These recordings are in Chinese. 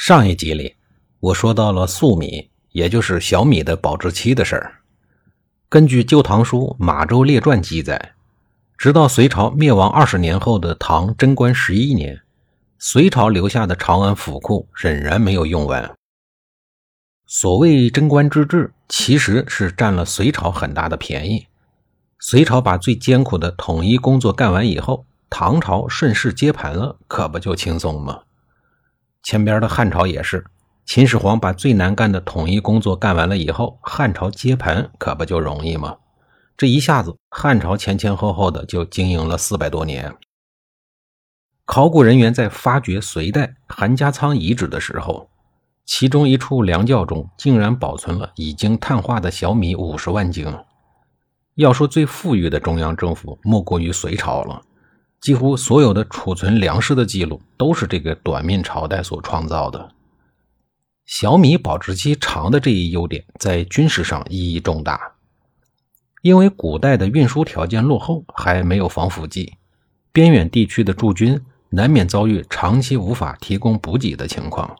上一集里，我说到了粟米，也就是小米的保质期的事儿。根据《旧唐书·马周列传》记载，直到隋朝灭亡二十年后的唐贞观十一年，隋朝留下的长安府库仍然没有用完。所谓贞观之治，其实是占了隋朝很大的便宜。隋朝把最艰苦的统一工作干完以后，唐朝顺势接盘了，可不就轻松吗？前边的汉朝也是，秦始皇把最难干的统一工作干完了以后，汉朝接盘可不就容易吗？这一下子，汉朝前前后后的就经营了四百多年。考古人员在发掘隋代韩家仓遗址的时候，其中一处粮窖中竟然保存了已经碳化的小米五十万斤。要说最富裕的中央政府，莫过于隋朝了。几乎所有的储存粮食的记录都是这个短命朝代所创造的。小米保质期长的这一优点在军事上意义重大，因为古代的运输条件落后，还没有防腐剂，边远地区的驻军难免遭遇长期无法提供补给的情况，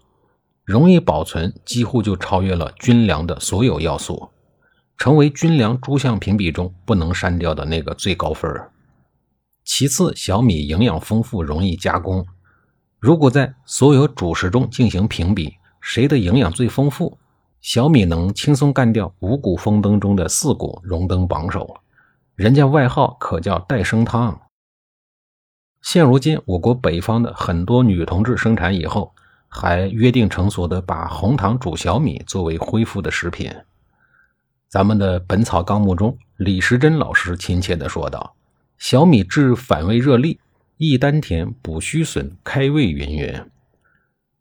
容易保存几乎就超越了军粮的所有要素，成为军粮诸项评比中不能删掉的那个最高分儿。其次，小米营养丰富，容易加工。如果在所有主食中进行评比，谁的营养最丰富，小米能轻松干掉五谷丰登中的四谷，荣登榜首。人家外号可叫“代生汤”。现如今，我国北方的很多女同志生产以后，还约定成俗的把红糖煮小米作为恢复的食品。咱们的《本草纲目》中，李时珍老师亲切地说道。小米治反胃热痢，益丹田，补虚损，开胃，云云。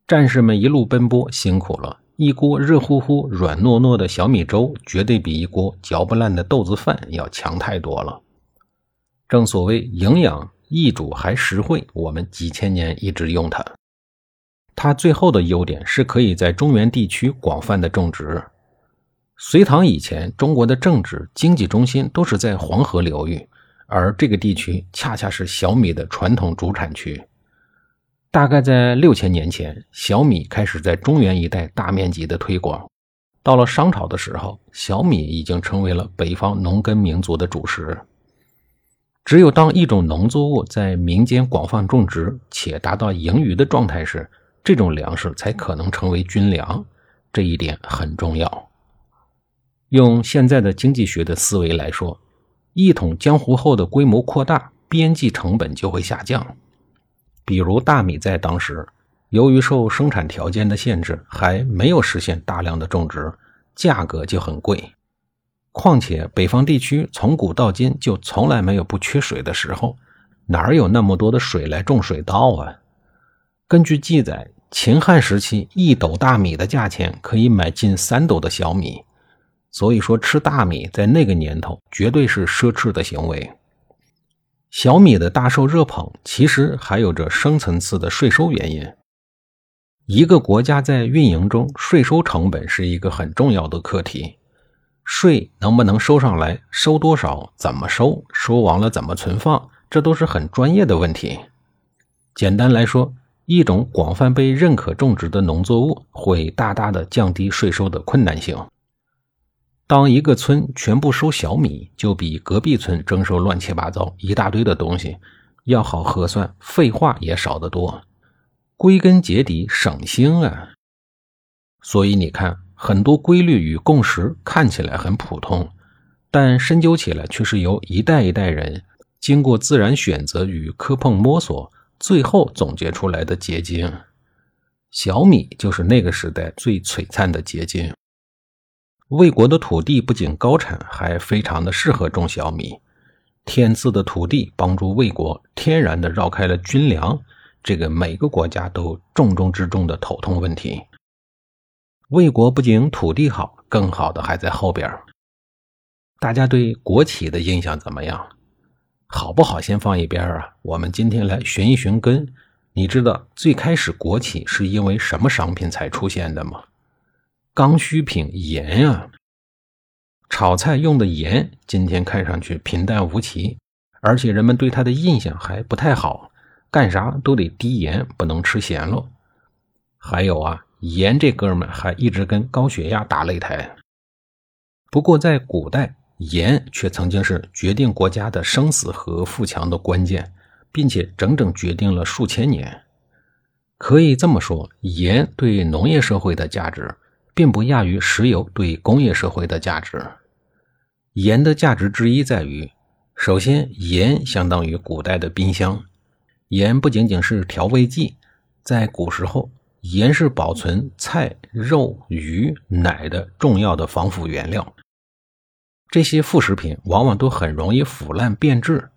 战士们一路奔波，辛苦了。一锅热乎乎、软糯糯的小米粥，绝对比一锅嚼不烂的豆子饭要强太多了。正所谓营养易煮还实惠，我们几千年一直用它。它最后的优点是可以在中原地区广泛的种植。隋唐以前，中国的政治经济中心都是在黄河流域。而这个地区恰恰是小米的传统主产区。大概在六千年前，小米开始在中原一带大面积的推广。到了商朝的时候，小米已经成为了北方农耕民族的主食。只有当一种农作物在民间广泛种植且达到盈余的状态时，这种粮食才可能成为军粮。这一点很重要。用现在的经济学的思维来说。一统江湖后的规模扩大，边际成本就会下降。比如大米在当时，由于受生产条件的限制，还没有实现大量的种植，价格就很贵。况且北方地区从古到今就从来没有不缺水的时候，哪有那么多的水来种水稻啊？根据记载，秦汉时期一斗大米的价钱可以买近三斗的小米。所以说，吃大米在那个年头绝对是奢侈的行为。小米的大受热捧，其实还有着深层次的税收原因。一个国家在运营中，税收成本是一个很重要的课题。税能不能收上来，收多少，怎么收，收完了怎么存放，这都是很专业的问题。简单来说，一种广泛被认可种植的农作物，会大大的降低税收的困难性。当一个村全部收小米，就比隔壁村征收乱七八糟一大堆的东西要好核算，废话也少得多。归根结底，省心啊！所以你看，很多规律与共识看起来很普通，但深究起来却是由一代一代人经过自然选择与磕碰摸索，最后总结出来的结晶。小米就是那个时代最璀璨的结晶。魏国的土地不仅高产，还非常的适合种小米。天赐的土地帮助魏国天然的绕开了军粮这个每个国家都重中之重的头痛问题。魏国不仅土地好，更好的还在后边。大家对国企的印象怎么样？好不好先放一边啊。我们今天来寻一寻根。你知道最开始国企是因为什么商品才出现的吗？刚需品盐啊。炒菜用的盐，今天看上去平淡无奇，而且人们对它的印象还不太好。干啥都得滴盐，不能吃咸了。还有啊。盐这哥们还一直跟高血压打擂台。不过在古代，盐却曾经是决定国家的生死和富强的关键，并且整整决定了数千年。可以这么说，盐对农业社会的价值，并不亚于石油对工业社会的价值。盐的价值之一在于，首先，盐相当于古代的冰箱。盐不仅仅是调味剂，在古时候。盐是保存菜、肉、鱼、奶的重要的防腐原料。这些副食品往往都很容易腐烂变质，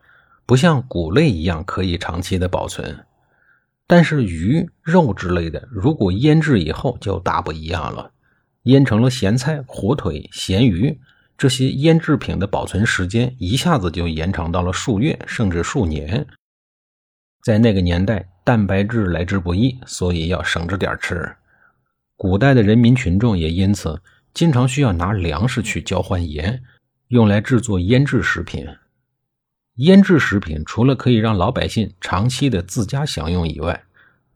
不像谷类一样可以长期的保存。但是鱼肉之类的，如果腌制以后就大不一样了。腌成了咸菜、火腿、咸鱼这些腌制品的保存时间一下子就延长到了数月甚至数年。在那个年代。蛋白质来之不易，所以要省着点吃。古代的人民群众也因此经常需要拿粮食去交换盐，用来制作腌制食品。腌制食品除了可以让老百姓长期的自家享用以外，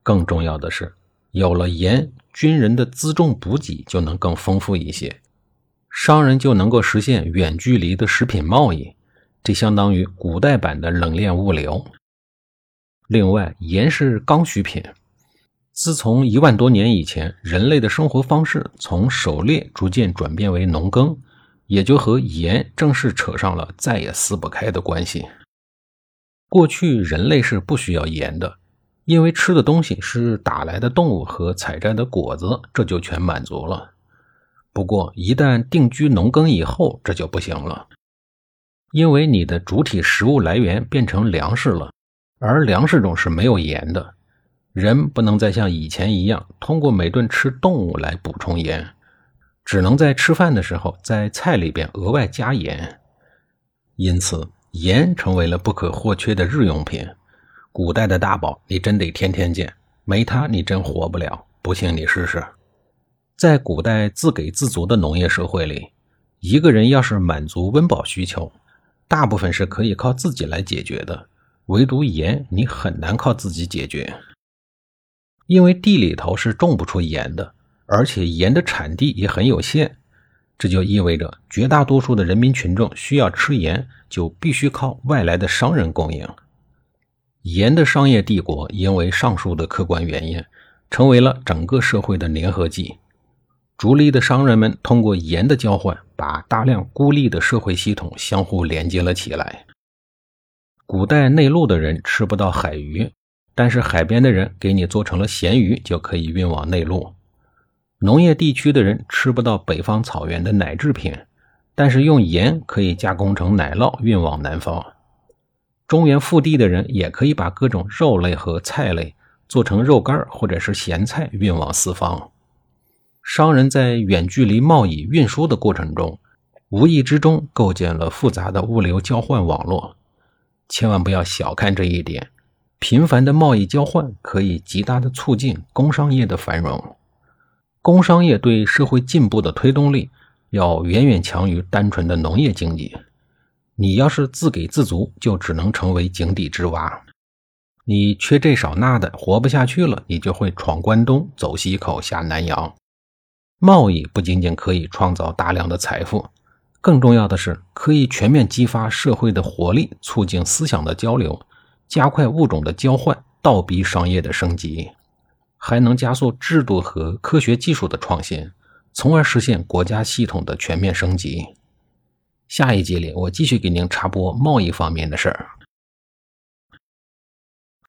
更重要的是，有了盐，军人的辎重补给就能更丰富一些，商人就能够实现远距离的食品贸易，这相当于古代版的冷链物流。另外，盐是刚需品。自从一万多年以前，人类的生活方式从狩猎逐渐转变为农耕，也就和盐正式扯上了再也撕不开的关系。过去人类是不需要盐的，因为吃的东西是打来的动物和采摘的果子，这就全满足了。不过，一旦定居农耕以后，这就不行了，因为你的主体食物来源变成粮食了。而粮食中是没有盐的，人不能再像以前一样通过每顿吃动物来补充盐，只能在吃饭的时候在菜里边额外加盐。因此，盐成为了不可或缺的日用品。古代的大宝，你真得天天见，没它你真活不了。不信你试试。在古代自给自足的农业社会里，一个人要是满足温饱需求，大部分是可以靠自己来解决的。唯独盐，你很难靠自己解决，因为地里头是种不出盐的，而且盐的产地也很有限。这就意味着绝大多数的人民群众需要吃盐，就必须靠外来的商人供应。盐的商业帝国因为上述的客观原因，成为了整个社会的粘合剂。逐利的商人们通过盐的交换，把大量孤立的社会系统相互连接了起来。古代内陆的人吃不到海鱼，但是海边的人给你做成了咸鱼，就可以运往内陆。农业地区的人吃不到北方草原的奶制品，但是用盐可以加工成奶酪运往南方。中原腹地的人也可以把各种肉类和菜类做成肉干或者是咸菜运往四方。商人在远距离贸易运输的过程中，无意之中构建了复杂的物流交换网络。千万不要小看这一点，频繁的贸易交换可以极大的促进工商业的繁荣。工商业对社会进步的推动力要远远强于单纯的农业经济。你要是自给自足，就只能成为井底之蛙。你缺这少那的，活不下去了，你就会闯关东，走西口，下南洋。贸易不仅仅可以创造大量的财富。更重要的是，可以全面激发社会的活力，促进思想的交流，加快物种的交换，倒逼商业的升级，还能加速制度和科学技术的创新，从而实现国家系统的全面升级。下一集里，我继续给您插播贸易方面的事儿。